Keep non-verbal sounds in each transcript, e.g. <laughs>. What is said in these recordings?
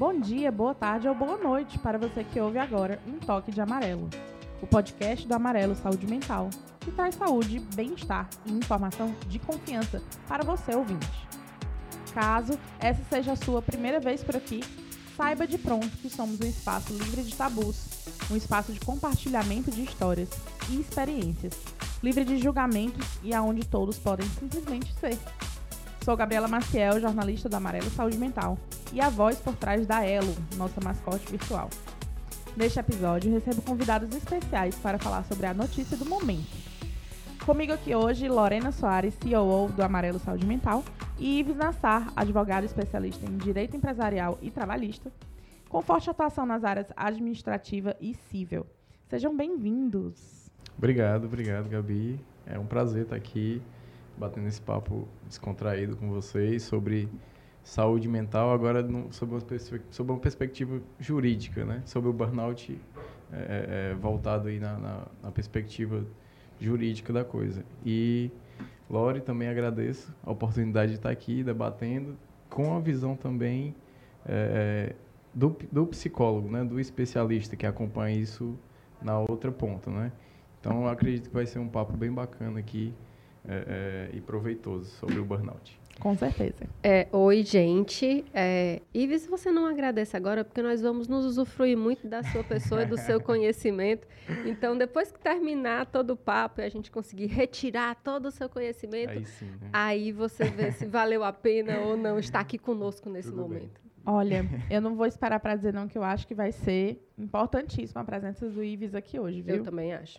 Bom dia, boa tarde ou boa noite para você que ouve agora Um Toque de Amarelo, o podcast do Amarelo Saúde Mental, que traz saúde, bem-estar e informação de confiança para você ouvinte. Caso essa seja a sua primeira vez por aqui, saiba de pronto que somos um espaço livre de tabus, um espaço de compartilhamento de histórias e experiências, livre de julgamentos e aonde todos podem simplesmente ser. Sou Gabriela Maciel, jornalista do Amarelo Saúde Mental, e a voz por trás da Elo, nossa mascote virtual. Neste episódio, recebo convidados especiais para falar sobre a notícia do momento. Comigo aqui hoje, Lorena Soares, CEO do Amarelo Saúde Mental, e Ives Nassar, advogado especialista em Direito Empresarial e Trabalhista, com forte atuação nas áreas administrativa e civil. Sejam bem-vindos. Obrigado, obrigado, Gabi. É um prazer estar aqui batendo esse papo descontraído com vocês sobre saúde mental, agora no, sob, uma sob, uma perspectiva jurídica, né? Sobre o burnout é, é, é, voltado aí na, na, na, perspectiva jurídica da coisa. E, Lore, também agradeço a oportunidade de estar aqui debatendo com a visão também é, do, do psicólogo, né? Do especialista que acompanha isso na outra ponta, né? Então, acredito que vai ser um papo bem bacana aqui é, é, e proveitoso sobre o burnout. Com certeza. É, oi, gente. É, Ives, você não agradece agora, porque nós vamos nos usufruir muito da sua pessoa e do seu <laughs> conhecimento. Então, depois que terminar todo o papo e a gente conseguir retirar todo o seu conhecimento, aí, sim, né? aí você vê se valeu a pena ou não <laughs> estar aqui conosco nesse Tudo momento. Bem. Olha, <laughs> eu não vou esperar para dizer não, que eu acho que vai ser importantíssima a presença do Ives aqui hoje, viu? Eu também acho.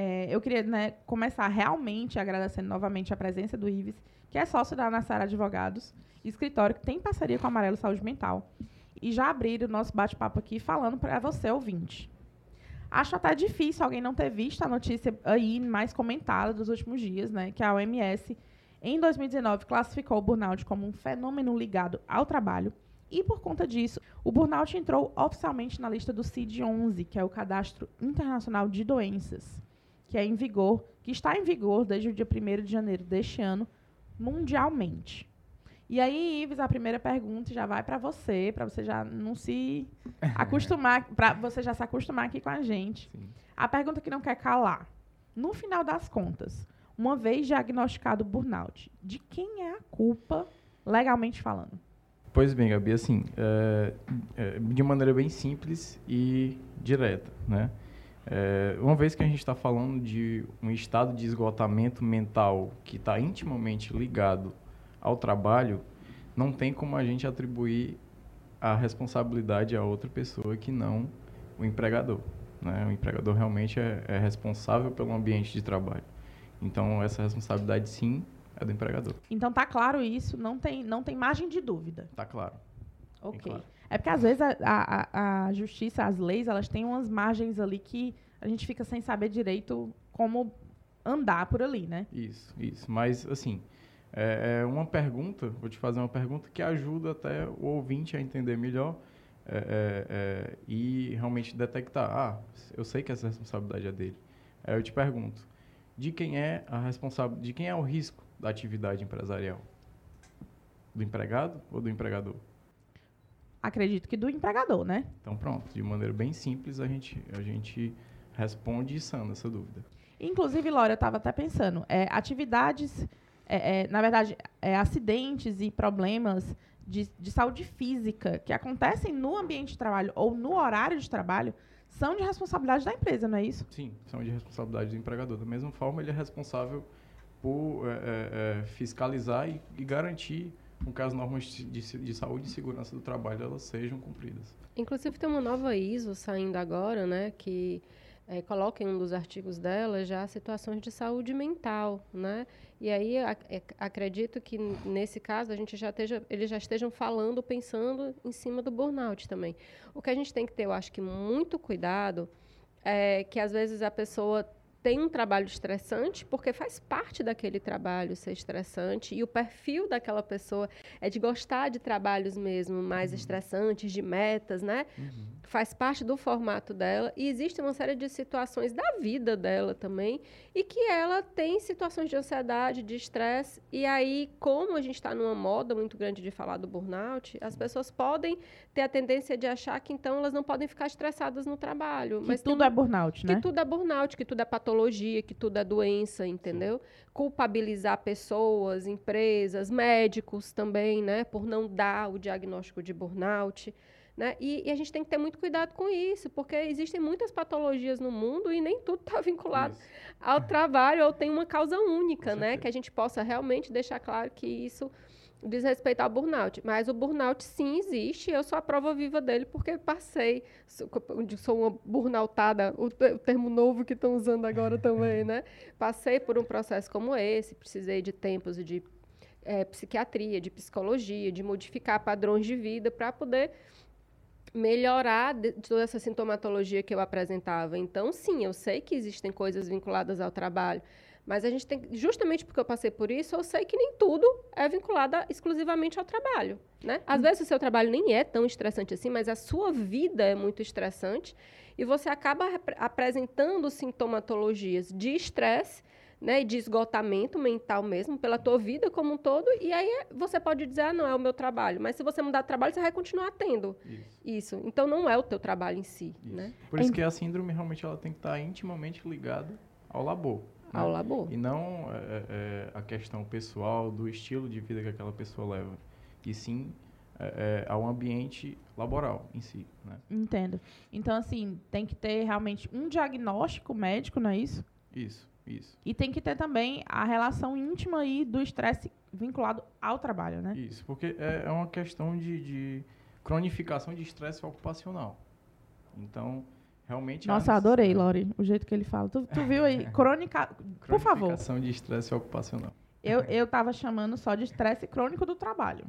É, eu queria né, começar realmente agradecendo novamente a presença do Ives, que é sócio da Nassara Advogados, escritório que tem parceria com a Amarelo Saúde Mental. E já abrir o nosso bate-papo aqui falando para você, ouvinte. Acho até difícil alguém não ter visto a notícia aí mais comentada dos últimos dias, né? Que a OMS, em 2019, classificou o burnout como um fenômeno ligado ao trabalho. E por conta disso, o burnout entrou oficialmente na lista do CID-11, que é o Cadastro Internacional de Doenças que é em vigor, que está em vigor desde o dia 1 de janeiro deste ano, mundialmente. E aí, Ives, a primeira pergunta já vai para você, para você já não se <laughs> acostumar, para você já se acostumar aqui com a gente. Sim. A pergunta que não quer calar. No final das contas, uma vez diagnosticado burnout, de quem é a culpa, legalmente falando? Pois bem, Gabi, assim, é, é, de maneira bem simples e direta, né? É, uma vez que a gente está falando de um estado de esgotamento mental que está intimamente ligado ao trabalho, não tem como a gente atribuir a responsabilidade a outra pessoa que não o empregador. Né? O empregador realmente é, é responsável pelo ambiente de trabalho. Então, essa responsabilidade, sim, é do empregador. Então, tá claro isso, não tem, não tem margem de dúvida. Tá claro. Ok. Claro. É porque às vezes a, a, a, justiça, as leis, elas têm umas margens ali que a gente fica sem saber direito como andar por ali, né? Isso, isso. Mas, assim, é, é uma pergunta, vou te fazer uma pergunta que ajuda até o ouvinte a entender melhor é, é, é e realmente detectar. Ah, eu sei que essa responsabilidade é dele. Aí eu te pergunto, de quem é a responsabilidade, de quem é o risco da atividade empresarial? Do empregado ou do empregador? Acredito que do empregador, né? Então pronto, de maneira bem simples a gente, a gente responde e sana essa dúvida. Inclusive, Laura, eu estava até pensando, é, atividades, é, é, na verdade, é, acidentes e problemas de, de saúde física que acontecem no ambiente de trabalho ou no horário de trabalho são de responsabilidade da empresa, não é isso? Sim, são de responsabilidade do empregador. Da mesma forma, ele é responsável por é, é, fiscalizar e, e, garantir com que as normas de, de, de, saúde e segurança do trabalho elas sejam cumpridas. Inclusive tem uma nova ISO saindo agora, né, que é, coloca em um dos artigos dela já situações de saúde mental, né? E aí é, acredito que nesse caso a gente já esteja, eles já estejam falando, pensando em cima do burnout também. O que a gente tem que ter, eu acho que muito cuidado é que às vezes a pessoa tem um trabalho estressante, porque faz parte daquele trabalho ser estressante, e o perfil daquela pessoa é de gostar de trabalhos mesmo mais uhum. estressantes, de metas, né? Uhum. Faz parte do formato dela e existe uma série de situações da vida dela também e que ela tem situações de ansiedade, de estresse e aí como a gente está numa moda muito grande de falar do burnout, as pessoas podem ter a tendência de achar que então elas não podem ficar estressadas no trabalho, Que mas tudo tem- é burnout, né? que tudo é burnout, que tudo é patologia, que tudo é doença, entendeu? Culpabilizar pessoas, empresas, médicos também, né? Por não dar o diagnóstico de burnout. Né? E, e a gente tem que ter muito cuidado com isso, porque existem muitas patologias no mundo e nem tudo está vinculado Isso. ao trabalho ou tem uma causa única, né? Que a gente possa realmente deixar claro que isso diz respeito ao burnout. Mas o burnout sim existe, eu sou a prova viva dele porque passei, sou, sou uma burnoutada, o, o termo novo que estão usando agora <laughs> também, né? Passei por um processo como esse, precisei de tempos de eh, psiquiatria, de psicologia, de modificar padrões de vida para poder melhorar de- toda essa sintomatologia que eu apresentava. Então, sim, eu sei que existem coisas vinculadas ao trabalho, mas a gente tem, justamente porque eu passei por isso, eu sei que nem tudo é vinculado exclusivamente ao trabalho, né? Às vezes o seu trabalho nem é tão estressante assim, mas a sua vida é muito estressante e você acaba apresentando sintomatologias de estresse né, e de esgotamento mental mesmo, pela tua vida como um todo, e aí é- você pode dizer, ah, não é o meu trabalho, mas se você mudar de trabalho, você vai continuar tendo Isso. isso. Então, não é o teu trabalho em si, Isso. né? Por isso É- que a síndrome realmente ela tem que estar intimamente ligada ao labor. né? Ao labor. E não é, é, a questão pessoal do estilo de vida que aquela pessoa leva. E sim é, é, ao ambiente laboral em si. Né? Entendo. Então, assim, tem que ter realmente um diagnóstico médico, não é isso? Isso, isso. E tem que ter também a relação íntima aí do estresse vinculado ao trabalho, né? Isso, porque é, é uma questão de, de cronificação de estresse ocupacional. Então, realmente... há Nossa, adorei, Lori, o jeito que ele fala. Tu, tu viu aí? <laughs> Crônica. Por favor. Cronificação de estresse ocupacional. Eu, <laughs> eu tava chamando só de estresse crônico do trabalho.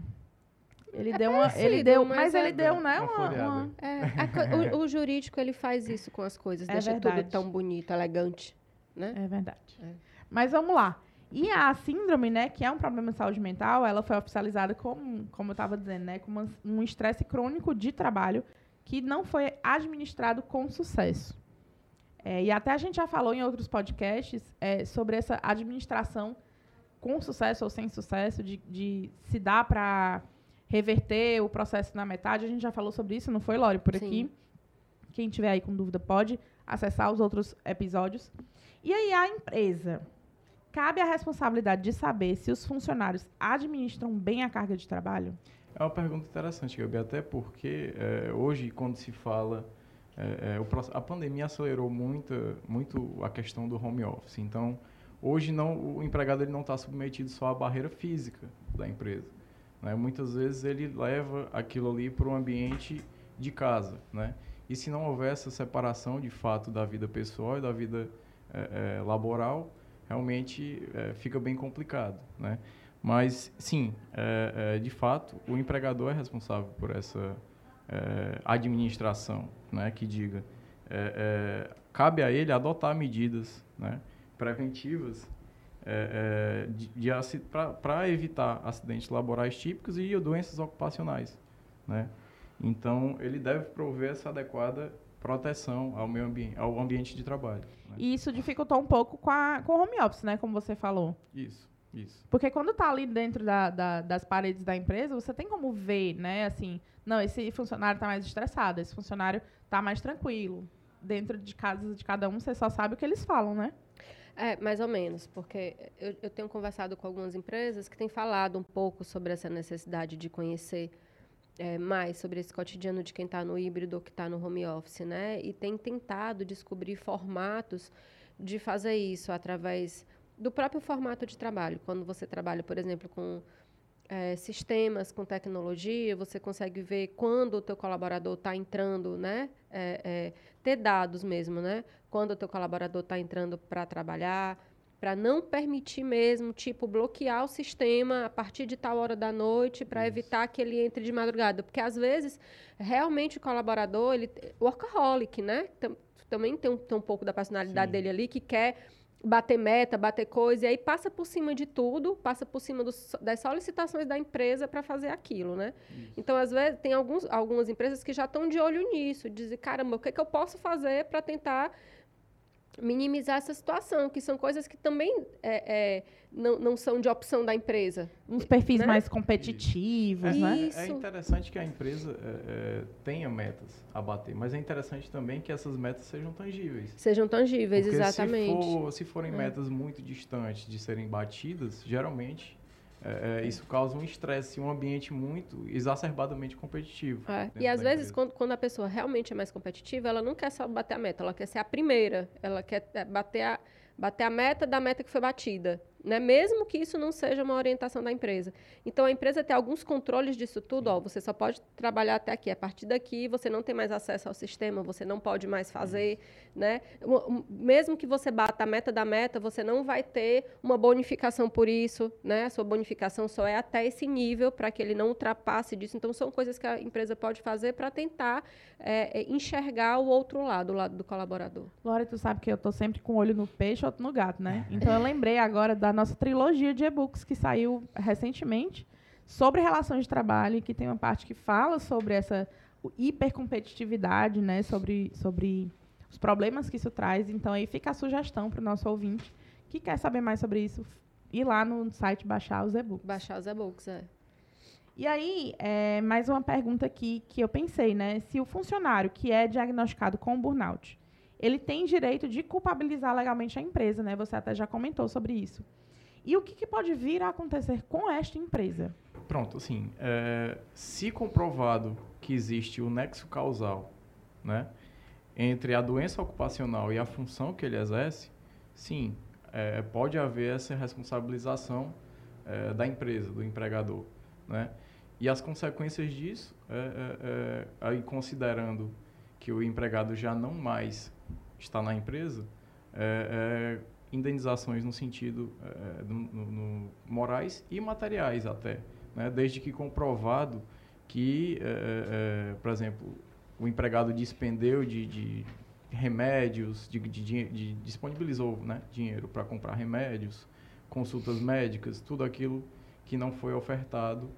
Ele deu uma. parecido, Ele deu, mas mas é ele deu, né? uma Uma, uma- É, a o, o jurídico, ele faz isso com as coisas, É deixa verdade. tudo tão bonito, elegante, né? É verdade. É. Mas vamos lá. E a síndrome, né, que é um problema de saúde mental, ela foi oficializada como, como eu estava dizendo, né, como um estresse crônico de trabalho que não foi administrado com sucesso. É, e até a gente já falou em outros podcasts é, sobre essa administração com sucesso ou sem sucesso, de, de se dá para reverter o processo na metade. A gente já falou sobre isso, não foi, Lore, por Sim. aqui. Quem tiver aí com dúvida pode acessar os outros episódios. E aí a empresa cabe a responsabilidade de saber se os funcionários administram bem a carga de trabalho? É uma pergunta interessante, Gabi, até porque é, hoje, quando se fala. é, é, a pandemia acelerou muito, muito a questão do home office. Então, hoje não, o empregado ele não está submetido só à barreira física da empresa. né? Muitas vezes ele leva aquilo ali para o ambiente de casa. Né? E se não houver essa separação de fato da vida pessoal e da vida é, é, laboral, realmente é, fica bem complicado. Né? Mas, sim, de fato, o empregador é responsável por essa administração, né, que diga, cabe a ele adotar medidas né, preventivas é, para evitar acidentes laborais típicos e doenças ocupacionais. Né? Então, ele deve prover essa adequada proteção ao meio ambiente, ao ambiente de trabalho. né? E isso dificultou um pouco com, a, com o home office, né? Como você falou. Isso, isso. Porque quando tá ali dentro da, da- das paredes da empresa, você tem como ver, né? Assim, não, esse funcionário tá mais estressado, esse funcionário tá mais tranquilo. Dentro de casa de cada um, você só sabe o que eles falam, né? É, mais ou menos, porque eu, eu tenho conversado com algumas empresas que têm falado um pouco sobre essa necessidade de conhecer é, mais sobre esse cotidiano de quem está no híbrido ou que está no home office, né? E tem tentado descobrir formatos de fazer isso através do próprio formato de trabalho. Quando você trabalha, por exemplo, com é, sistemas, com tecnologia, você consegue ver quando o teu colaborador está entrando, né? É, é, ter dados mesmo, né? Quando o teu colaborador está entrando para trabalhar, para não permitir mesmo, tipo, bloquear o sistema a partir de tal hora da noite para evitar que ele entre de madrugada. Porque, às vezes, realmente o colaborador, ele workaholic, né? Tam- também tem um, tem um pouco da personalidade Sim. dele ali que quer bater meta, bater coisa, e aí passa por cima de tudo, passa por cima dos, das solicitações da empresa para fazer aquilo, né? Isso. Então, às vezes, tem alguns, algumas empresas que já estão de olho nisso, dizem, caramba, o que, é que eu posso fazer para tentar minimizar essa situação, que são coisas que também é, é, não, não são de opção da empresa. Uns perfis né? mais competitivos, Isso. né? É, é, interessante que a empresa é, é, tenha metas a bater, mas é interessante também que essas metas sejam tangíveis. Sejam tangíveis, Porque exatamente. Se, for, se forem é. metas muito distantes de serem batidas, geralmente é, é, isso causa um estresse, um ambiente muito exacerbadamente competitivo. É. E às vezes, quando, quando, a pessoa realmente é mais competitiva, ela não quer só bater a meta, ela quer ser a primeira, ela quer é, bater a, bater a meta da meta que foi batida né? mesmo que isso não seja uma orientação da empresa. Então, a empresa tem alguns controles disso tudo. Ó, você só pode trabalhar até aqui. A partir daqui, você não tem mais acesso ao sistema, você não pode mais fazer. Né? Mesmo que você bata a meta da meta, você não vai ter uma bonificação por isso. Né? A sua bonificação só é até esse nível, para que ele não ultrapasse disso. Então, são coisas que a empresa pode fazer para tentar é, enxergar o outro lado, o lado do colaborador. Lore, tu sabe que eu estou sempre com o olho no peixe ou no gato, né? Então, eu lembrei agora da da nossa trilogia de e-books que saiu recentemente sobre relações de trabalho, que tem uma parte que fala sobre essa hipercompetitividade, né, sobre, sobre os problemas que isso traz. Então, aí fica a sugestão para o nosso ouvinte que quer saber mais sobre isso, ir lá no site baixar os e-books. Baixar os e-books, é. E aí, é, mais uma pergunta aqui que eu pensei, né? Se o funcionário que é diagnosticado com burnout, ele tem direito de culpabilizar legalmente a empresa, né? Você até já comentou sobre isso. E o que, que pode vir a acontecer com esta empresa? Pronto, assim, é, se comprovado que existe o nexo causal, né, entre a doença ocupacional e a função que ele exerce, sim, é, pode haver essa responsabilização é, da empresa, do empregador, né? E as consequências disso, é, é, é, aí considerando que o empregado já não mais está na empresa, indenizações no sentido é, no, no, morais e materiais até, né? desde que comprovado que, é, é, por exemplo, o empregado dispendeu de, de remédios, de, de, de, disponibilizou né? dinheiro para comprar remédios, consultas médicas, tudo aquilo que não foi ofertado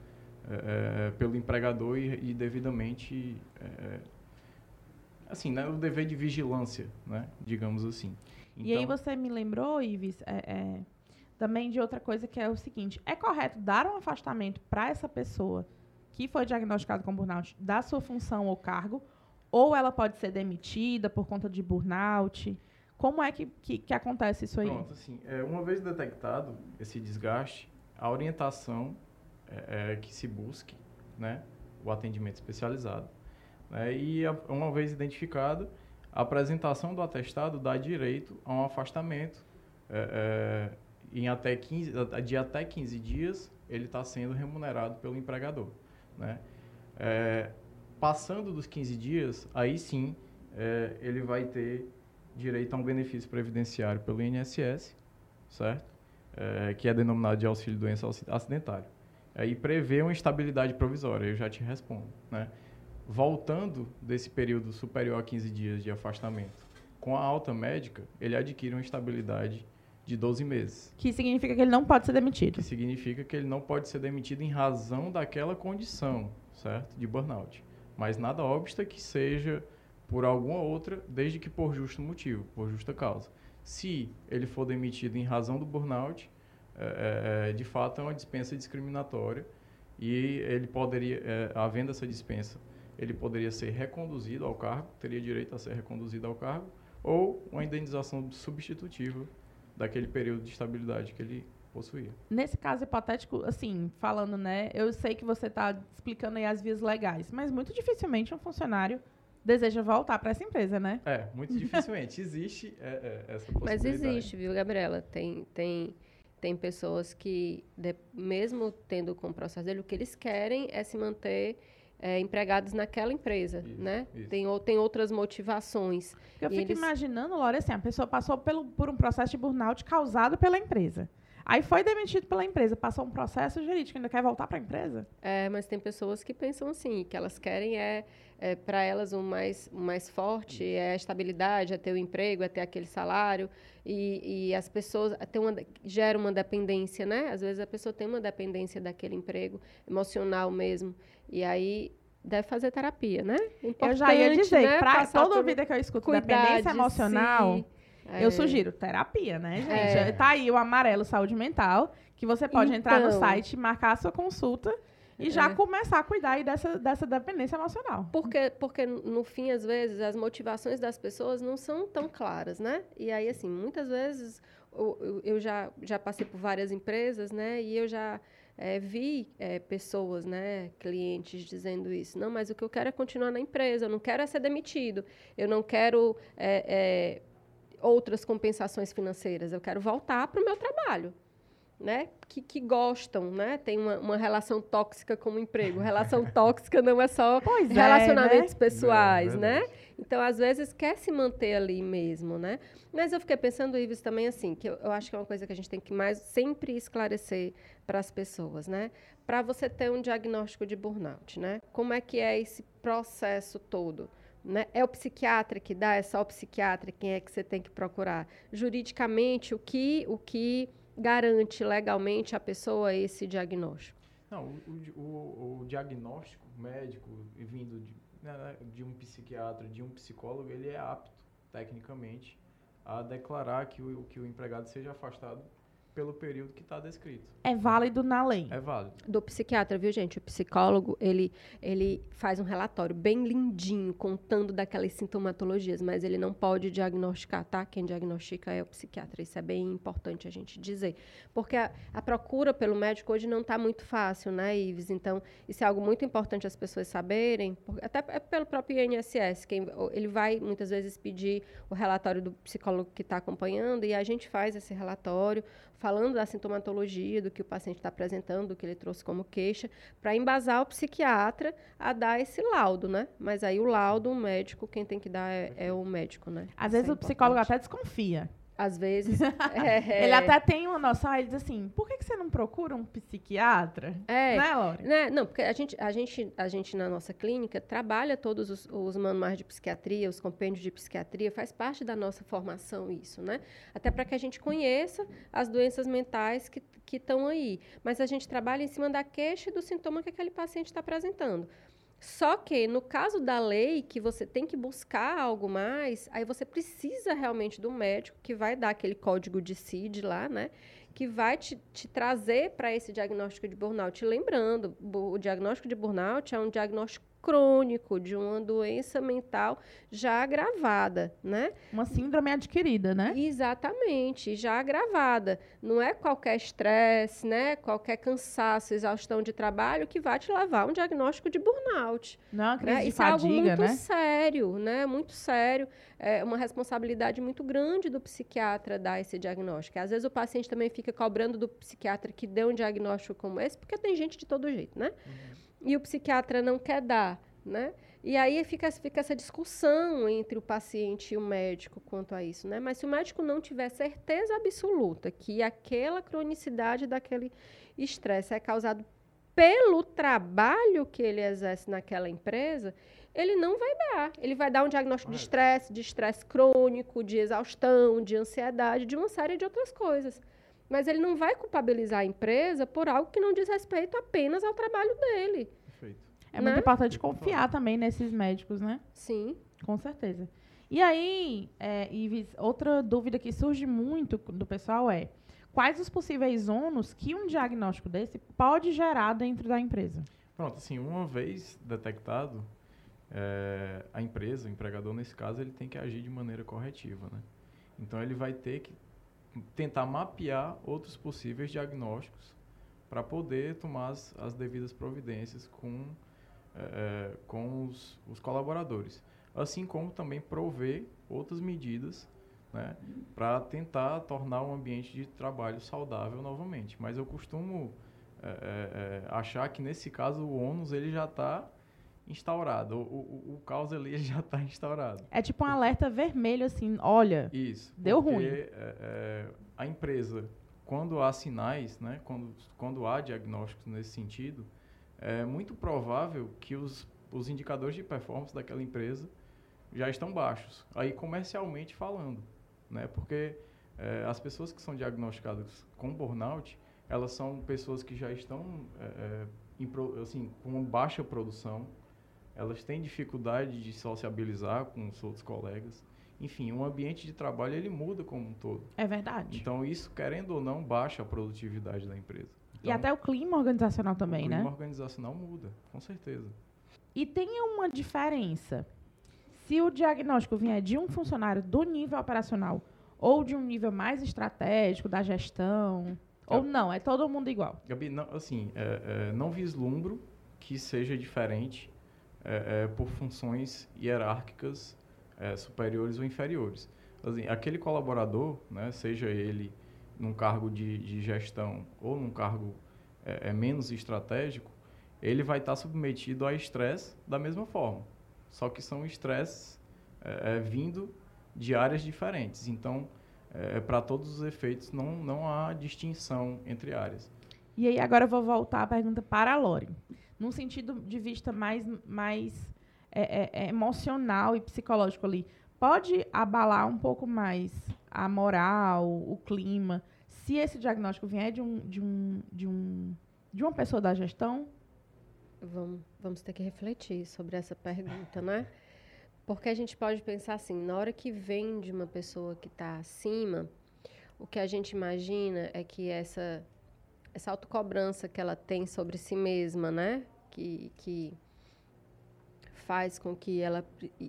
pelo empregador e, e devidamente assim, né, o dever de vigilância, né, digamos assim. Então, e aí então você me lembrou, Ives, é, é, também de outra coisa que é o seguinte: é correto dar um afastamento para essa pessoa que foi diagnosticada com burnout da sua função ou cargo, ou ela pode ser demitida por conta de burnout? Como é que, que, que acontece isso aí? Pronto, assim, é, uma vez detectado esse desgaste, a orientação é, é que se busque né, o atendimento especializado. Né, e uma vez identificado, a apresentação do atestado dá direito a um afastamento é, é, em até 15, de até 15 dias ele está sendo remunerado pelo empregador. Né? É, passando dos 15 dias, aí sim é, ele vai ter direito a um benefício previdenciário pelo INSS, certo? É, que é denominado de auxílio doença acidentário. Aí prevê uma estabilidade provisória, eu já te respondo. Né? Voltando desse período superior a 15 dias de afastamento, com a alta médica, ele adquire uma estabilidade de 12 meses. Que significa que ele não pode ser demitido. Que significa que ele não pode ser demitido em razão daquela condição, certo? De burnout. Mas nada obsta que seja por alguma outra, desde que por justo motivo, por justa causa. Se ele for demitido em razão do burnout, é, é, é de fato é uma dispensa discriminatória e ele poderia, é, havendo essa dispensa ele poderia ser reconduzido ao cargo, teria direito a ser reconduzido ao cargo, ou uma indenização substitutiva daquele período de estabilidade que ele possuía. Nesse caso hipotético, assim, falando, né, eu sei que você está explicando aí as vias legais, mas muito dificilmente um funcionário deseja voltar para essa empresa, né? É, muito dificilmente. existe é, é, essa possibilidade. Mas existe, viu, Gabriela? Tem, tem, tem pessoas que, de, mesmo tendo com o processo dele, o que eles querem é se manter é, empregados naquela empresa, isso, né? Isso. Tem, ou, tem outras motivações. Eu fico eles... imaginando, Laura, assim, a pessoa passou pelo, por um processo de burnout causado pela empresa. Aí foi demitido pela empresa, passou um processo jurídico, ainda quer voltar para a empresa? É, mas tem pessoas que pensam assim, que elas querem é, é para elas o mais, o mais forte é a estabilidade, é ter o emprego, é ter aquele salário. E, e as pessoas tem uma, gera uma dependência, né? Às vezes a pessoa tem uma dependência daquele emprego, emocional mesmo. E aí deve fazer terapia, né? Importante, eu já ia dizer, né? para toda vida que eu escuto dependência emocional. Si é. Eu sugiro terapia, né, gente? É. Tá aí o amarelo saúde mental, que você pode então, entrar no então. site, marcar a sua consulta e já é. começar a cuidar aí dessa, dessa dependência emocional. Porque, porque, no fim, às vezes, as motivações das pessoas não são tão claras, né? E aí, assim, muitas vezes, eu, já, já passei por várias empresas, né? E eu já é, vi é, pessoas, né, clientes dizendo isso. Não, mas o que eu quero é continuar na empresa, eu não quero é ser demitido, eu não quero é, é outras compensações financeiras. Eu quero voltar para o meu trabalho. Né? Que, que gostam, né? Tem uma, uma relação tóxica como emprego. Relação <laughs> tóxica não é só pois é, relacionamentos é, né? pessoais, é, né? Então, às vezes, quer se manter ali mesmo, né? Mas eu fiquei pensando, Ives, também assim, que eu, eu acho que é uma coisa que a gente tem que mais sempre esclarecer para as pessoas, né? Para você ter um diagnóstico de burnout, né? Como é que é esse processo todo? Né? É o psiquiatra que dá, é só o psiquiatra quem é que você tem que procurar. Juridicamente, o que, o que garante legalmente a pessoa esse diagnóstico? Não, o, o, o diagnóstico médico vindo de, né, de um psiquiatra, de um psicólogo, ele é apto, tecnicamente, a declarar que o, que o empregado seja afastado pelo período que está descrito. É válido na lei. É válido. Do psiquiatra, viu, gente? O psicólogo, ele, ele faz um relatório bem lindinho, contando daquelas sintomatologias, mas ele não pode diagnosticar, tá? Quem diagnostica é o psiquiatra. Isso é bem importante a gente dizer. Porque a, a procura pelo médico hoje não está muito fácil, né, Ives? Então, isso é algo muito importante as pessoas saberem, até é pelo próprio INSS. Quem, ele vai, muitas vezes, pedir o relatório do psicólogo que está acompanhando e a gente faz esse relatório falando da sintomatologia, do que o paciente está apresentando, do que ele trouxe como queixa, para embasar o psiquiatra a dar esse laudo, né? Mas aí o laudo, o médico, quem tem que dar é, é o médico, né? Às Isso vezes é o psicólogo até desconfia. Às vezes. <laughs> é, ele até tem uma noção, ele diz assim: por que, que você não procura um psiquiatra? É. Né, Laura? Né? Não, porque a gente, a, gente, a gente, na nossa clínica, trabalha todos os, os manuais de psiquiatria, os compêndios de psiquiatria, faz parte da nossa formação isso, né? Até para que a gente conheça as doenças mentais que estão aí. Mas a gente trabalha em cima da queixa e do sintoma que aquele paciente está apresentando. Só que no caso da lei, que você tem que buscar algo mais, aí você precisa realmente do médico que vai dar aquele código de CID lá, né? Que vai te, te trazer para esse diagnóstico de burnout. Lembrando, o diagnóstico de burnout é um diagnóstico crônico de uma doença mental já agravada, né? Uma síndrome adquirida, né? Exatamente, já agravada. Não é qualquer estresse, né? Qualquer cansaço, exaustão de trabalho que vai te levar a um diagnóstico de burnout. Não, crise né? de Isso fadiga, é algo muito né? sério, né? Muito sério. É uma responsabilidade muito grande do psiquiatra dar esse diagnóstico. Às vezes o paciente também fica cobrando do psiquiatra que dê um diagnóstico como esse, porque tem gente de todo jeito, né? Uhum e o psiquiatra não quer dar, né? E aí fica, fica essa discussão entre o paciente e o médico quanto a isso, né? Mas se o médico não tiver certeza absoluta que aquela cronicidade daquele estresse é causado pelo trabalho que ele exerce naquela empresa, ele não vai dar. Ele vai dar um diagnóstico de estresse, de estresse crônico, de exaustão, de ansiedade, de uma série de outras coisas. Mas ele não vai culpabilizar a empresa por algo que não diz respeito apenas ao trabalho dele. Perfeito. É né? muito importante confiar também nesses médicos, né? Sim. Com certeza. E aí, é, Ives, outra dúvida que surge muito do pessoal é quais os possíveis ônus que um diagnóstico desse pode gerar dentro da empresa? Pronto, assim, uma vez detectado, é, a empresa, o empregador nesse caso, ele tem que agir de maneira corretiva, né? Então ele vai ter que tentar mapear outros possíveis diagnósticos para poder tomar as, as, devidas providências com, é, com os, os, colaboradores. Assim como também prover outras medidas né, para tentar tornar o ambiente de trabalho saudável novamente. Mas eu costumo é, é, achar que nesse caso o ônus ele já está instaurado. O, o, o caos ali <laughs> já está instaurado. É tipo um alerta vermelho, assim, olha, Isso. Deu porque, ruim. É, é, a empresa, quando há sinais, né, quando, quando há diagnósticos nesse sentido, é muito provável que os, os indicadores de performance daquela empresa já estão baixos. Aí, comercialmente falando, né, porque é, as pessoas que são diagnosticadas com burnout, elas são pessoas que já estão é, é, assim, com baixa produção, elas têm dificuldade de sociabilizar com os outros colegas. Enfim, o ambiente de trabalho ele muda como um todo. É verdade. Então, isso, querendo ou não, baixa a produtividade da empresa. Então, e até o clima organizacional também, né? O clima organizacional muda, com certeza. E tem uma diferença. Se o diagnóstico vier de um funcionário do nível operacional ou de um nível mais estratégico da gestão, ou não, é todo mundo igual? Gabi, não, assim, é, é, não vislumbro que seja diferente é, é por funções hierárquicas é, superiores ou inferiores. Assim, aquele colaborador, né, seja ele num cargo de, de gestão ou num cargo é, é menos estratégico, ele vai estar submetido a estresse da mesma forma. Só que são estresses é, é, vindo de áreas diferentes. Então, para todos os efeitos, não, não há distinção entre áreas. E aí, agora eu vou voltar à pergunta para a Lore. Num sentido de vista mais, mais é, é, é, emocional e psicológico ali, pode abalar um pouco mais a moral, o clima, se esse diagnóstico vier de, um, de, um, de, um, de uma pessoa da gestão? Vamos, vamos ter que refletir sobre essa pergunta, né? Porque a gente pode pensar assim, na hora que vem de uma pessoa que está acima, o que a gente imagina é que essa, essa autocobrança que ela tem sobre si mesma, né? Que, que faz com que ela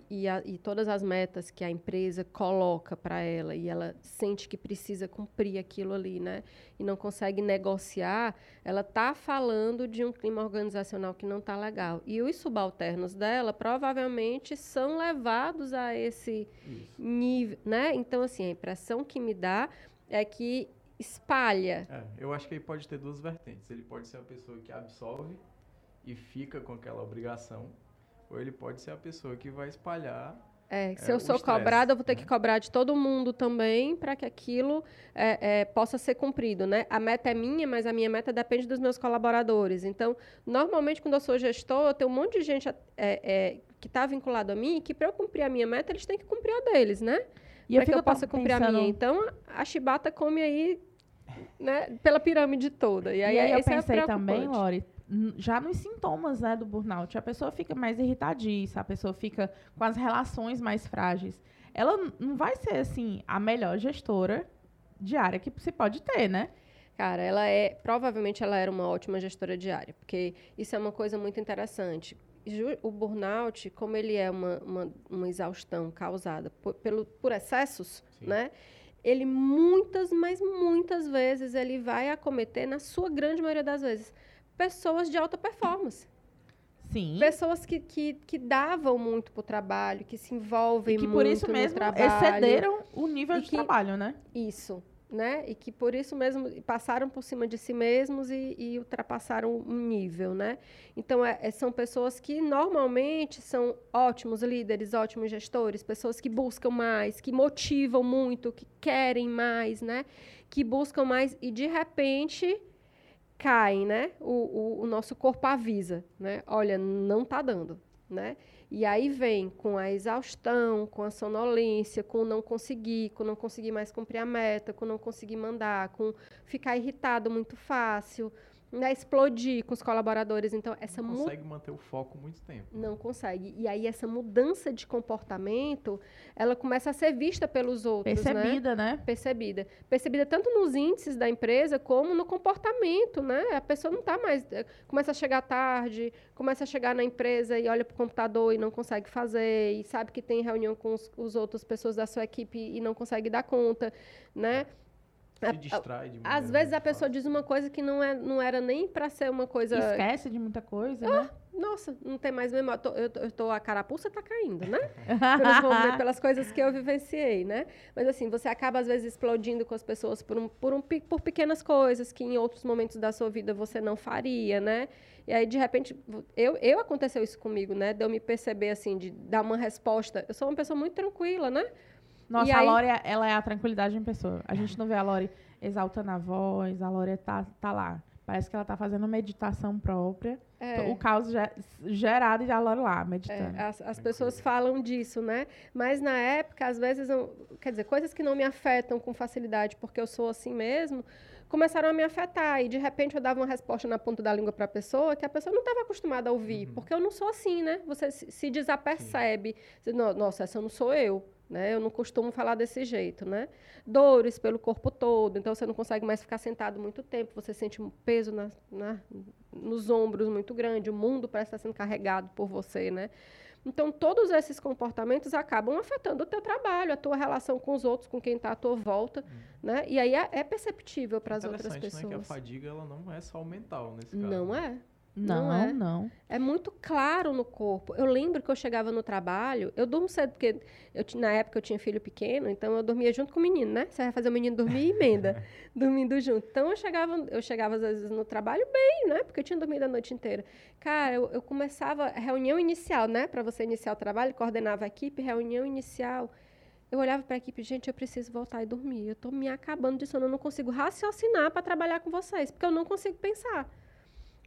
e, a, e todas as metas que a empresa coloca para ela e ela sente que precisa cumprir aquilo ali, né? E não consegue negociar, ela tá falando de um clima organizacional que não tá legal. E os subalternos dela provavelmente são levados a esse Isso. nível, né? Então assim, a impressão que me dá é que espalha. É, eu acho que ele pode ter duas vertentes. Ele pode ser a pessoa que absorve e fica com aquela obrigação ou ele pode ser a pessoa que vai espalhar. É, se é, eu sou cobrada, eu vou ter né? que cobrar de todo mundo também para que aquilo é, é, possa ser cumprido, né? A meta é minha, mas a minha meta depende dos meus colaboradores. Então, normalmente, quando eu sou gestor, eu tenho um monte de gente é, é, que está vinculado a mim e que para eu cumprir a minha meta, eles têm que cumprir a deles, né? E para que eu possa cumprir pensando... a minha. Então, a chibata come aí né, pela pirâmide toda. E aí, e aí eu pensei também, Lori, já nos sintomas né, do burnout. A pessoa fica mais irritadiça, a pessoa fica com as relações mais frágeis. Ela não vai ser, assim, a melhor gestora diária que se pode ter, né? Cara, ela é. Provavelmente ela era uma ótima gestora diária, porque isso é uma coisa muito interessante. O burnout, como ele é uma, uma, uma exaustão causada por, pelo, por excessos, Sim. né? Ele muitas, mas muitas vezes ele vai acometer, na sua grande maioria das vezes, pessoas de alta performance. Sim. Pessoas que, que, que davam muito para o trabalho, que se envolvem muito no trabalho. que por isso mesmo excederam o nível de que, trabalho, né? Isso, né? E que por isso mesmo passaram por cima de si mesmos e, e ultrapassaram um nível, né? Então, é, é, são pessoas que normalmente são ótimos líderes, ótimos gestores, pessoas que buscam mais, que motivam muito, que querem mais, né? Que buscam mais e, de repente caem, né? O, o, o, nosso corpo avisa, né? Olha, não está dando, né? E aí vem com a exaustão, com a sonolência, com não conseguir, com não conseguir mais cumprir a meta, com não conseguir mandar, com ficar irritado muito fácil, né, explodir com os colaboradores. Então, essa não consegue manter o foco muito tempo. Não consegue. E aí, essa mudança de comportamento, ela começa a ser vista pelos outros. Né? Percebida, né? né? Percebida. Percebida tanto nos índices da empresa como no comportamento, né? A pessoa não está mais. Eh, começa a chegar tarde, começa a chegar na empresa e olha para o computador e não consegue fazer, e sabe que tem reunião com os, os outras pessoas da sua equipe e não consegue dar conta, né? Se distrai de Às vezes a pessoa diz uma coisa que não, é, não era nem para ser uma coisa. Esquece de muita coisa, ah, né? Nossa, não tem mais memória. Eu tô, eu tô, a carapuça tá caindo, né? <laughs> Pelos, pelas coisas que eu vivenciei, né? Mas assim, você acaba às vezes explodindo com as pessoas por, um, por, um, por pequenas coisas que em outros momentos da sua vida você não faria, né? E aí, de repente, eu, eu aconteceu isso comigo, né? De eu me perceber assim, de dar uma resposta. Eu sou uma pessoa muito tranquila, né? Nossa, e a aí... Lori, ela é a tranquilidade em pessoa. A gente não vê a Lori exaltando a voz, a Lore tá, tá lá. Parece que ela tá fazendo meditação própria. É. O caos ge- gerado e a Lore lá, meditando. É, as, as pessoas falam disso, né? Mas na época, às vezes, eu- quer dizer, coisas que não me afetam com facilidade, porque eu sou assim mesmo, começaram a me afetar. E de repente eu dava uma resposta na ponta da língua para a pessoa que a pessoa não estava acostumada a ouvir, porque eu não sou assim, né? Você se, se desapercebe. Você, "No- Nossa, essa não sou eu. Né? Eu não costumo falar desse jeito, né? Dores pelo corpo todo, então você não consegue mais ficar sentado muito tempo, você sente um peso na, na- nos ombros muito grande, o mundo parece estar sendo carregado por você, né? Então, todos esses comportamentos acabam afetando o teu trabalho, a tua relação com os outros, com quem está à tua volta, né? E aí é, é perceptível para as outras Interessante, né? Que a pessoas. fadiga ela não é só mental nesse caso. Não né? é. Não, não não. é. É muito claro no corpo. Eu lembro que eu chegava no trabalho, eu durmo cedo, porque eu, na época eu tinha filho pequeno, então eu dormia junto com o menino, né? Você vai fazer o menino dormir e emenda, <laughs> dormindo junto. Então eu chegava, eu chegava às vezes no trabalho bem, né? Porque eu tinha dormido a noite inteira. Cara, eu, eu começava, reunião inicial, né? Para você iniciar o trabalho, coordenava a equipe, reunião inicial. Eu olhava para a equipe, gente, eu preciso voltar e dormir. Eu estou me acabando de sono, eu não consigo raciocinar para trabalhar com vocês, porque eu não consigo pensar.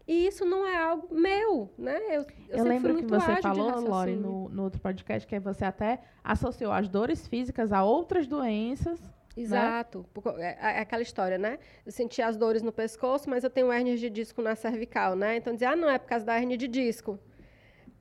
E isso não é algo meu, né? Eu, eu, Eu, lembro que você falou, Lore, no, no outro podcast, que você até associou as dores físicas a outras doenças. Exato. Porque É, é aquela história, né? Eu sentia as dores no pescoço, mas eu tenho hérnia de disco na cervical, né? Então dizia, ah, não, é por causa da hérnia de disco.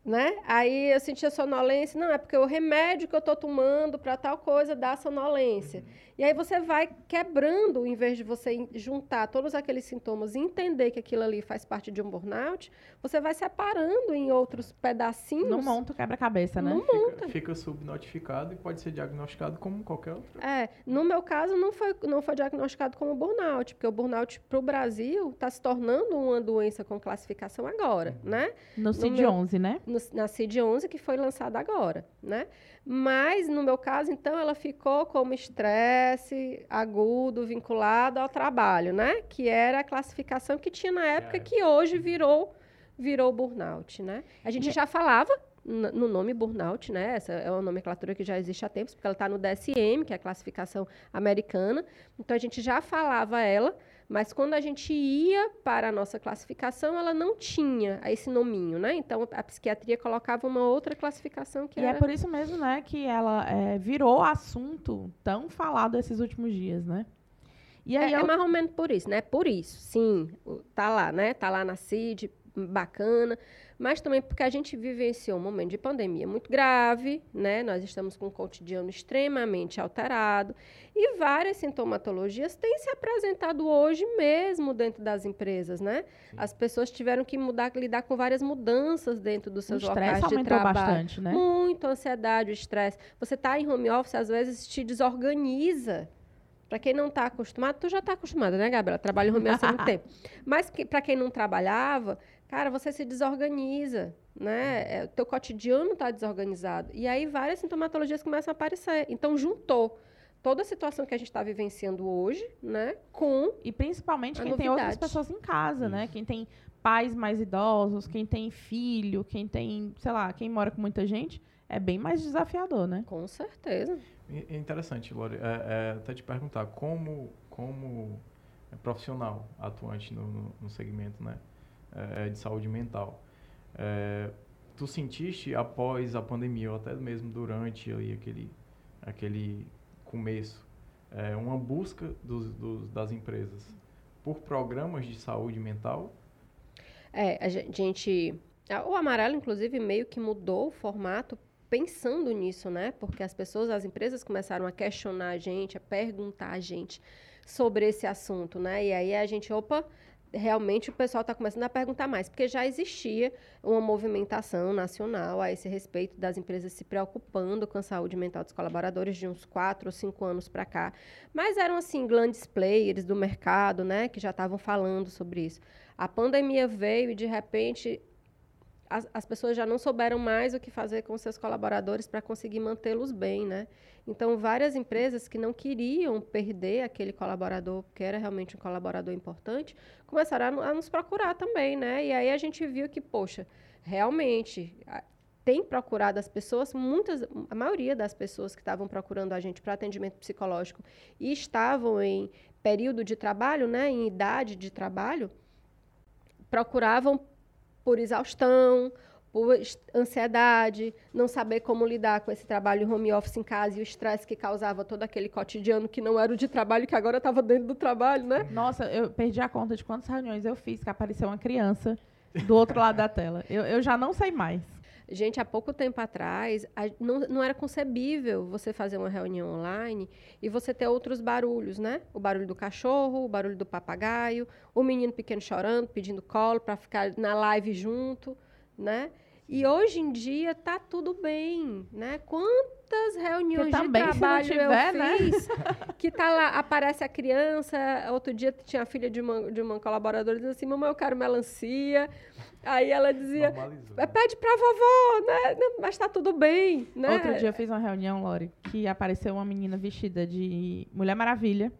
Né? Aí eu sentia sonolência, não, é porque o remédio que eu estou tomando para tal coisa dá sonolência. E aí você vai quebrando, em vez de você juntar todos aqueles sintomas e entender que aquilo ali faz parte de um burnout, você vai separando em outros pedacinhos. Não monta o quebra-cabeça, né? Fica, fica subnotificado e pode ser diagnosticado como qualquer outro. É, no meu caso não foi, não foi diagnosticado como burnout, porque o burnout para o Brasil está se tornando uma doença com classificação agora, né? No CID meu- 11, né? No, na CID-11, que foi lançada agora, né? Mas, no meu caso, então, ela ficou como estresse agudo vinculado ao trabalho, né? Que era a classificação que tinha na época, É. que hoje virou, virou burnout, né? A gente já falava no nome burnout, né? Essa é uma nomenclatura que já existe há tempos, porque ela está no DSM, que é a classificação americana. Então, a gente já falava ela, mas quando a gente ia para a nossa classificação, ela não tinha esse nominho, né? Então, a psiquiatria colocava uma outra classificação que E é era... por isso mesmo, né, que ela é, virou assunto tão falado esses últimos dias, né? E aí É, é eu- mais ou menos por isso, né? Por isso, sim, tá lá, né? Tá lá na CID, bacana, mas também porque a gente vivenciou um momento de pandemia muito grave, né? Nós estamos com um cotidiano extremamente alterado e várias sintomatologias têm se apresentado hoje mesmo dentro das empresas, né? As pessoas tiveram que mudar, lidar com várias mudanças dentro dos o seus estresse locais de trabalho. bastante, né? Muito ansiedade, o estresse. Você está em home office, às vezes te desorganiza. Para quem não está acostumado, tu já está acostumada, né, Gabriela? Trabalha em home office há muito <laughs> tempo. Mas que, para quem não trabalhava, cara, você se desorganiza, né? É, o teu cotidiano está desorganizado. E aí várias sintomatologias começam a aparecer. Então, juntou toda a situação que a gente está vivenciando hoje, né, com E principalmente quem tem outras novidade. pessoas em casa, né? Quem tem pais mais idosos, quem tem filho, quem tem, sei lá, quem mora com muita gente, é bem mais desafiador, né? com certeza. É interessante, Lore, é, é, até te perguntar, como, como profissional atuante no, no, no segmento né, é, de saúde mental, é, tu sentiste após a pandemia, ou até mesmo durante ali, aquele, aquele começo, é, uma busca dos, dos, das empresas por programas de saúde mental? É, a gen- gente. O amarelo, inclusive, meio que mudou o formato pensando nisso, né? Porque as pessoas, as empresas começaram a questionar a gente, a perguntar a gente sobre esse assunto, né? E aí a gente, opa, realmente o pessoal está começando a perguntar mais, porque já existia uma movimentação nacional a esse respeito das empresas se preocupando com a saúde mental dos colaboradores de uns quatro ou cinco anos para cá. Mas eram, assim, grandes players do mercado, né? Que já estavam falando sobre isso. A pandemia veio e, de repente, as, as pessoas já não souberam mais o que fazer com seus colaboradores para conseguir mantê-los bem, né? Então, várias empresas que não queriam perder aquele colaborador, porque era realmente um colaborador importante, começaram a, a nos procurar também, né? E aí a gente viu que, poxa, realmente tem procurado as pessoas, muitas, a maioria das pessoas que estavam procurando a gente para atendimento psicológico e estavam em período de trabalho, né, em idade de trabalho, procuravam por exaustão, por ansiedade, não saber como lidar com esse trabalho home office em casa e o estresse que causava todo aquele cotidiano que não era o de trabalho, que agora estava dentro do trabalho, né? Nossa, eu perdi a conta de quantas reuniões eu fiz que apareceu uma criança do outro lado da tela. Eu, eu já não sei mais. Gente, há pouco tempo atrás, a, não, não era concebível você fazer uma reunião online e você ter outros barulhos, né? O barulho do cachorro, o barulho do papagaio, o menino pequeno chorando, pedindo colo para ficar na live junto, né? E hoje em dia tá tudo bem, né? Quantas reuniões também, de trabalho tiver, eu né? fiz <laughs> que tá lá, aparece a criança, outro dia tinha a filha de uma, de uma colaboradora dizendo assim, mamãe, eu quero melancia. Aí ela dizia, Normalizou. "É, pede pra vovó, né? Mas tá tudo bem, né? Outro dia eu fiz uma reunião, Lori, que apareceu uma menina vestida de Mulher Maravilha,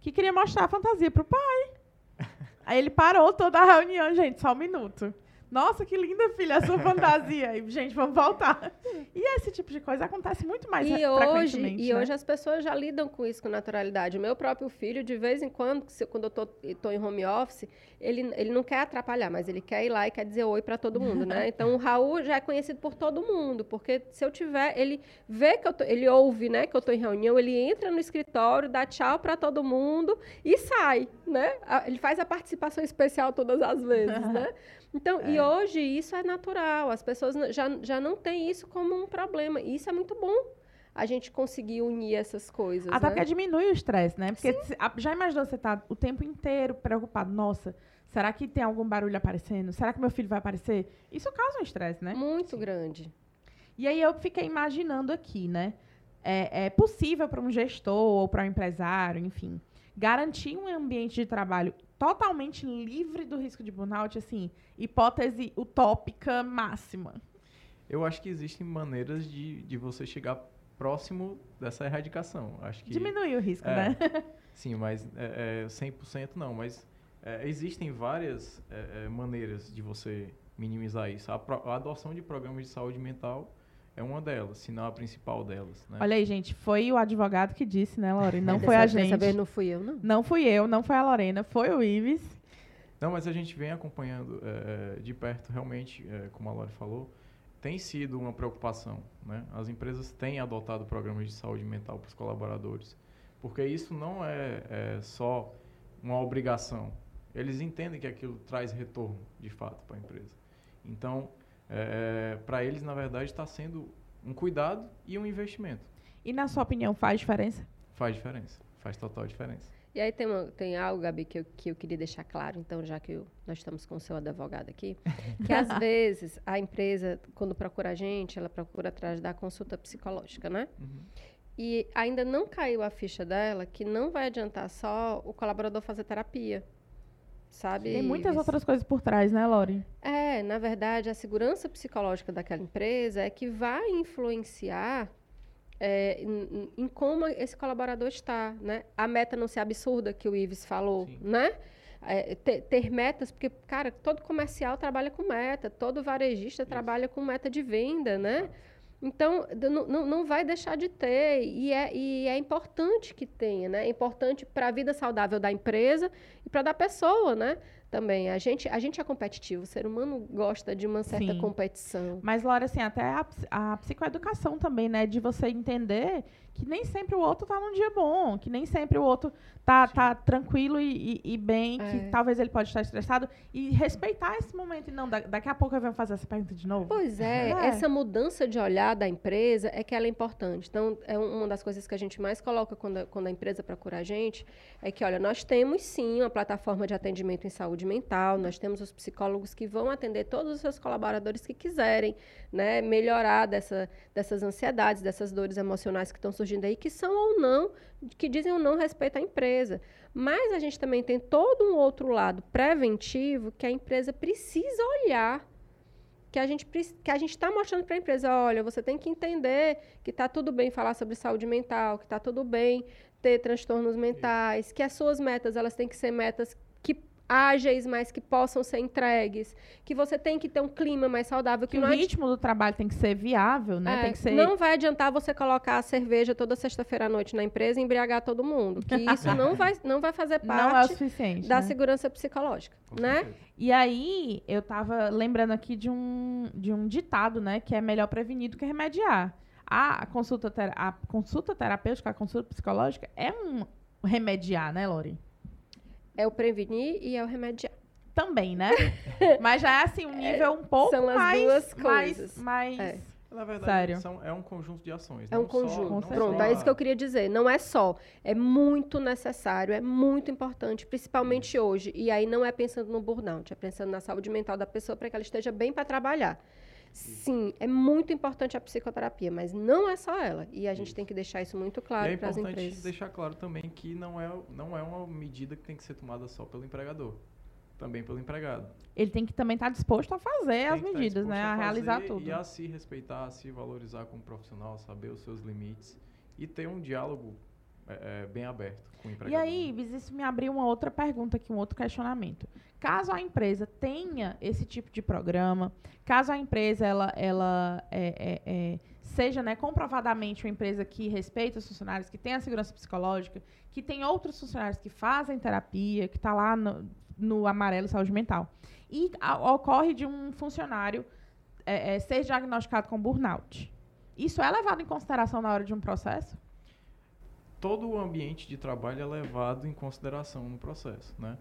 que queria mostrar a fantasia pro pai. <laughs> Aí ele parou toda a reunião, gente, só um minuto. Nossa, que linda, filha, a sua <laughs> fantasia. E, gente, vamos voltar. E esse tipo de coisa acontece muito mais E hoje, frequentemente, e né? hoje as pessoas já lidam com isso com naturalidade. O meu próprio filho, de vez em quando, se- quando eu tô, tô em home office, ele, ele não quer atrapalhar, mas ele quer ir lá e quer dizer oi para todo mundo, né? <laughs> Então o Raul já é conhecido por todo mundo, porque se eu tiver, ele vê que eu tô, ele ouve, né, que eu tô em reunião, ele entra no escritório, dá tchau para todo mundo e sai, né? Ele faz a participação especial todas as vezes, <laughs> né? Então, e hoje isso é natural, as pessoas já, já não têm isso como um problema. E isso é muito bom a gente conseguir unir essas coisas. Até né? porque diminui o estresse, né? Porque se- a- já imaginou você estar o tempo inteiro preocupado? Nossa, será que tem algum barulho aparecendo? Será que meu filho vai aparecer? Isso causa um estresse, né? Muito grande. E aí eu fiquei imaginando aqui, né? É, é possível para um gestor ou para um empresário, enfim, garantir um ambiente de trabalho totalmente livre do risco de burnout, assim, hipótese utópica máxima. Eu acho que existem maneiras de, de você chegar próximo dessa erradicação. Acho que Diminuir o risco, É. né? <laughs> Sim, mas é, é 100% não. Mas é, existem várias é, é, maneiras de você minimizar isso. A, pro- a adoção de programas de saúde mental é uma delas, se não a principal delas. Né? Olha aí, gente, foi o advogado que disse, né, Lore? Não foi a gente. vez não fui eu, não. Não fui eu, não foi a Lorena, foi o Ives. Não, mas a gente vem acompanhando é, de perto, realmente, é, como a Lore falou, tem sido uma preocupação. Né? As empresas têm adotado programas de saúde mental para os colaboradores, porque isso não é, é só uma obrigação. Eles entendem que aquilo traz retorno, de fato, para a empresa. Então, para eles, na verdade, está sendo um cuidado e um investimento. E na sua opinião, faz diferença? Faz diferença, faz total diferença. E aí tem, uma- tem algo, Gabi, que eu, que eu queria deixar claro, então, já que eu- nós estamos com o seu advogado aqui, <laughs> que às vezes a empresa, quando procura a gente, ela procura atrás da consulta psicológica, né? Uhum. E ainda não caiu a ficha dela que não vai adiantar só o colaborador fazer terapia. Sabe? Tem muitas outras coisas por trás, né, Lore? É, na verdade, a segurança psicológica daquela empresa é que vai influenciar é, em, em- como esse colaborador está, né? A meta não ser absurda que o Ives falou, Sim. né? É, ter, ter metas, porque, cara, todo comercial trabalha com meta, todo varejista trabalha com meta de venda, né? Então, não- não vai deixar de ter, e é, e é importante que tenha, né? É importante para a vida saudável da empresa e para da pessoa, né? Também. A gente, a gente é competitivo, o ser humano gosta de uma certa Sim. competição. Mas, Lore, assim, até a, a psicoeducação também, né? De você entender que nem sempre o outro tá num dia bom, que nem sempre o outro tá, tá tranquilo e, e- e bem, É. que talvez ele pode estar estressado, e respeitar esse momento. E não, da- daqui a pouco eu venho fazer essa pergunta de novo. Pois é, É. essa mudança de olhar da empresa é que ela é importante. Então, é um- uma das coisas que a gente mais coloca quando a, quando a empresa procura a gente, é que, olha, nós temos sim uma plataforma de atendimento em saúde mental, nós temos os psicólogos que vão atender todos os seus colaboradores que quiserem, né, melhorar dessa, dessas ansiedades, dessas dores emocionais que estão surgindo aí, que são ou não, que dizem ou não respeito à empresa. Mas a gente também tem todo um outro lado preventivo que a empresa precisa olhar que a gente que a gente está mostrando para a empresa, olha, você tem que entender que está tudo bem falar sobre saúde mental, que está tudo bem ter transtornos mentais, que as suas metas elas têm que ser metas que ágeis, mas que possam ser entregues, que você tem que ter um clima mais saudável, Que que o não adi- ritmo do trabalho tem que ser viável, né? é, tem que ser. Não vai adiantar você colocar a cerveja toda sexta-feira à noite na empresa e embriagar todo mundo, que isso <laughs> não vai, não vai fazer não é o parte suficiente. da né? segurança psicológica, Com né? certeza. E aí, eu tava lembrando aqui de um, de um ditado, né? Que é melhor prevenir do que remediar. A consulta, a consulta terapêutica, a consulta psicológica é um remediar, né, Lori? É o prevenir e é o remediar. Também, né? <laughs> Mas já é assim, um nível um pouco são as mais... duas mais, coisas. mais É. Na verdade, Sério. são- é um conjunto de ações. É um não só- conjunto. não certeza. Pronto, só é isso que eu queria dizer. Não é só. É muito necessário, é muito importante, principalmente hoje. E aí não é pensando no burnout, é pensando na saúde mental da pessoa para que ela esteja bem para trabalhar. Sim, é muito importante a psicoterapia, mas não é só ela. E a gente Isso. tem que deixar isso muito E claro é para as importante empresas. deixar claro também que não é, não é uma medida que tem que ser tomada só pelo empregador, também pelo empregado. Ele tem que também estar disposto a fazer as Tem que estar medidas, né? disposto A realizar tudo. E a se respeitar, a se valorizar como profissional, saber os seus limites e ter um diálogo é, é, bem aberto com o E empregador. aí, Ives, isso me abriu uma outra pergunta aqui, um outro questionamento. Caso a empresa tenha esse tipo de programa, caso a empresa ela, ela é, é, é, seja né, comprovadamente uma empresa que respeita os funcionários, que tem a segurança psicológica, que tem outros funcionários que fazem terapia, que está lá no, no amarelo saúde mental, e a- ocorre de um funcionário é, ser diagnosticado com burnout. Isso é levado em consideração na hora de um processo? Todo o ambiente de trabalho é levado em consideração no processo, né?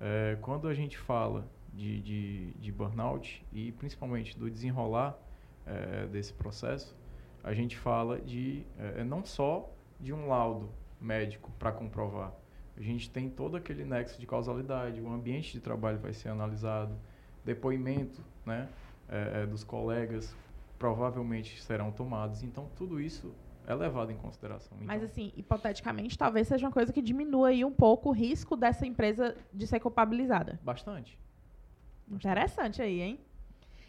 É, quando a gente fala de, de, de burnout e principalmente do desenrolar é, desse processo, a gente fala de é, não só de um laudo médico para comprovar, a gente tem todo aquele nexo de causalidade, o ambiente de trabalho vai ser analisado, depoimento, né, é, é, dos colegas provavelmente serão tomados, então tudo isso é levado em consideração. Mas Então, assim, hipoteticamente, talvez seja uma coisa que diminua aí um pouco o risco dessa empresa de ser culpabilizada. Bastante. Interessante aí, hein?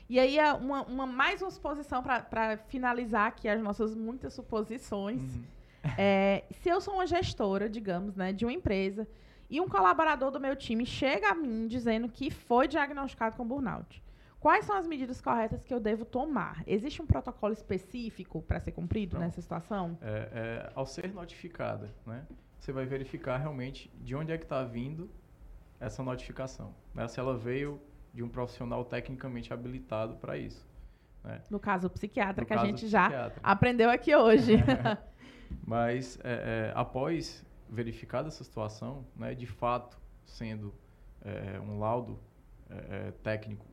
E aí, é uma, uma- mais uma suposição para finalizar aqui as nossas muitas suposições. Uhum. <laughs> É, se eu sou uma gestora, digamos, né, de uma empresa, e um colaborador do meu time chega a mim dizendo que foi diagnosticado com burnout, quais são as medidas corretas que eu devo tomar? Existe um protocolo específico para ser cumprido Pronto. nessa situação? É, é, ao ser notificada, né, você vai verificar realmente de onde é que está vindo essa notificação. Né, se ela veio de um profissional tecnicamente habilitado para isso. né. No caso, o psiquiatra, No que a gente já aprendeu aqui hoje. <laughs> Mas é, é, após verificada essa situação, né, de fato sendo é, um laudo é, técnico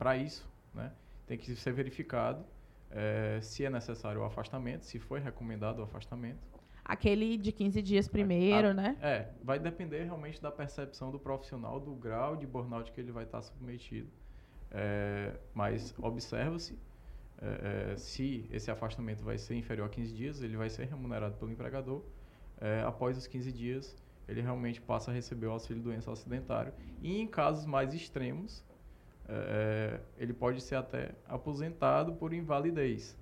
para isso, né, tem que ser verificado é, se é necessário o afastamento, se foi recomendado o afastamento. Aquele de 15 dias primeiro, a- né? É, vai depender realmente da percepção do profissional, do grau de burnout que ele vai estar submetido. É, mas observa-se é, se esse afastamento vai ser inferior a 15 dias, ele vai ser remunerado pelo empregador. Após os 15 dias, ele realmente passa a receber o auxílio doença acidentário. E em casos mais extremos, é, é, ele pode ser até aposentado por invalidez.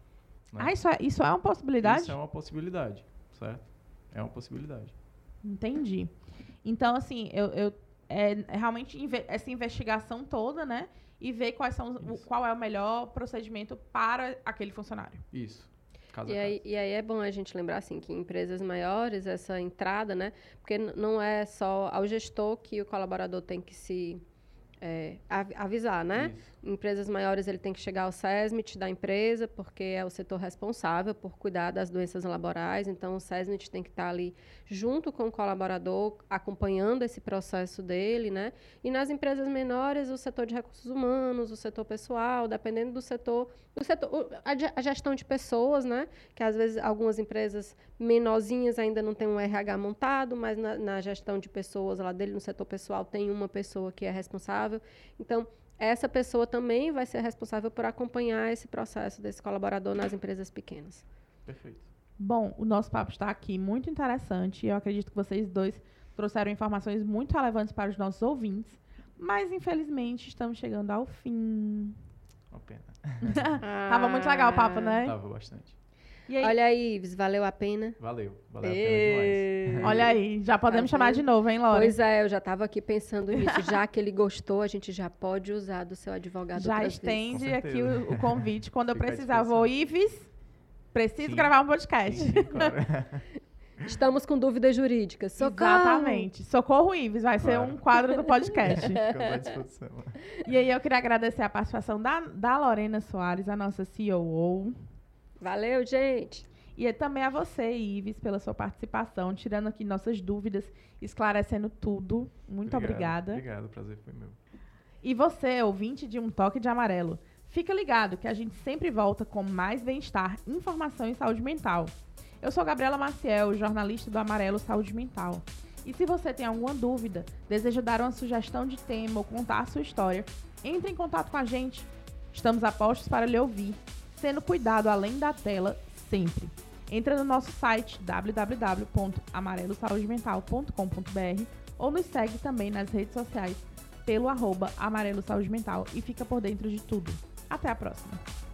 né? Ah, isso é, isso é uma possibilidade? Isso é uma possibilidade, certo? É uma possibilidade. Entendi. Então, assim, eu, eu é realmente inve- essa investigação toda, né? E ver quais são, o- qual é o melhor procedimento para aquele funcionário. Isso. Caso E aí, caso. e aí é bom a gente lembrar assim que em empresas maiores essa entrada, né? Porque não é só ao gestor que o colaborador tem que se é, av- avisar, né? Isso. Em empresas maiores ele tem que chegar ao SESMIT da empresa, porque é o setor responsável por cuidar das doenças laborais. Então o SESMIT tem que estar ali junto com o colaborador, acompanhando esse processo dele, né? E nas empresas menores, o setor de recursos humanos, o setor pessoal, dependendo do setor, o setor a gestão de pessoas, né? Que às vezes algumas empresas menorzinhas ainda não têm um RH montado, mas na, na gestão de pessoas lá dele, no setor pessoal, tem uma pessoa que é responsável. Então, essa pessoa também vai ser responsável por acompanhar esse processo desse colaborador nas empresas pequenas. Perfeito. Bom, o nosso papo está aqui muito interessante. Eu acredito que vocês dois trouxeram informações muito relevantes para os nossos ouvintes. Mas, infelizmente, estamos chegando ao fim. Uma pena. <laughs> Tava muito legal o papo, né? Tava bastante. E aí, Olha aí, Ives, valeu a pena? Valeu, valeu a pena demais. olha aí, já podemos Tá chamar de novo, hein, Laura? Pois é, eu já estava aqui pensando nisso. Já que ele gostou, a gente já pode usar do seu advogado Já estende aqui o, o convite. Quando eu Fica à precisar, vou, Ives, preciso Sim. gravar um podcast. Sim, claro. <laughs> Estamos com dúvidas jurídicas. Socorro! Exatamente. Socorro Ives, vai ser Claro. um quadro do podcast. <laughs> E aí eu queria agradecer a participação da, da Lorena Soares, a nossa COO. Valeu, gente! E também a você, Ives, pela sua participação, tirando aqui nossas dúvidas, esclarecendo tudo. Muito Obrigado, obrigada. Obrigado, o prazer foi meu. E você, ouvinte de Um Toque de Amarelo, fica ligado que a gente sempre volta com mais bem-estar, informação e saúde mental. Eu sou Gabriela Maciel, jornalista do Amarelo Saúde Mental. E se você tem alguma dúvida, deseja dar uma sugestão de tema ou contar a sua história, entre em contato com a gente. Estamos a postos para lhe ouvir, sendo cuidado além da tela sempre. Entra no nosso site www.amarelosaudemental.com.br ou nos segue também nas redes sociais pelo arroba Amarelo Saúde Mental e fica por dentro de tudo. Até a próxima!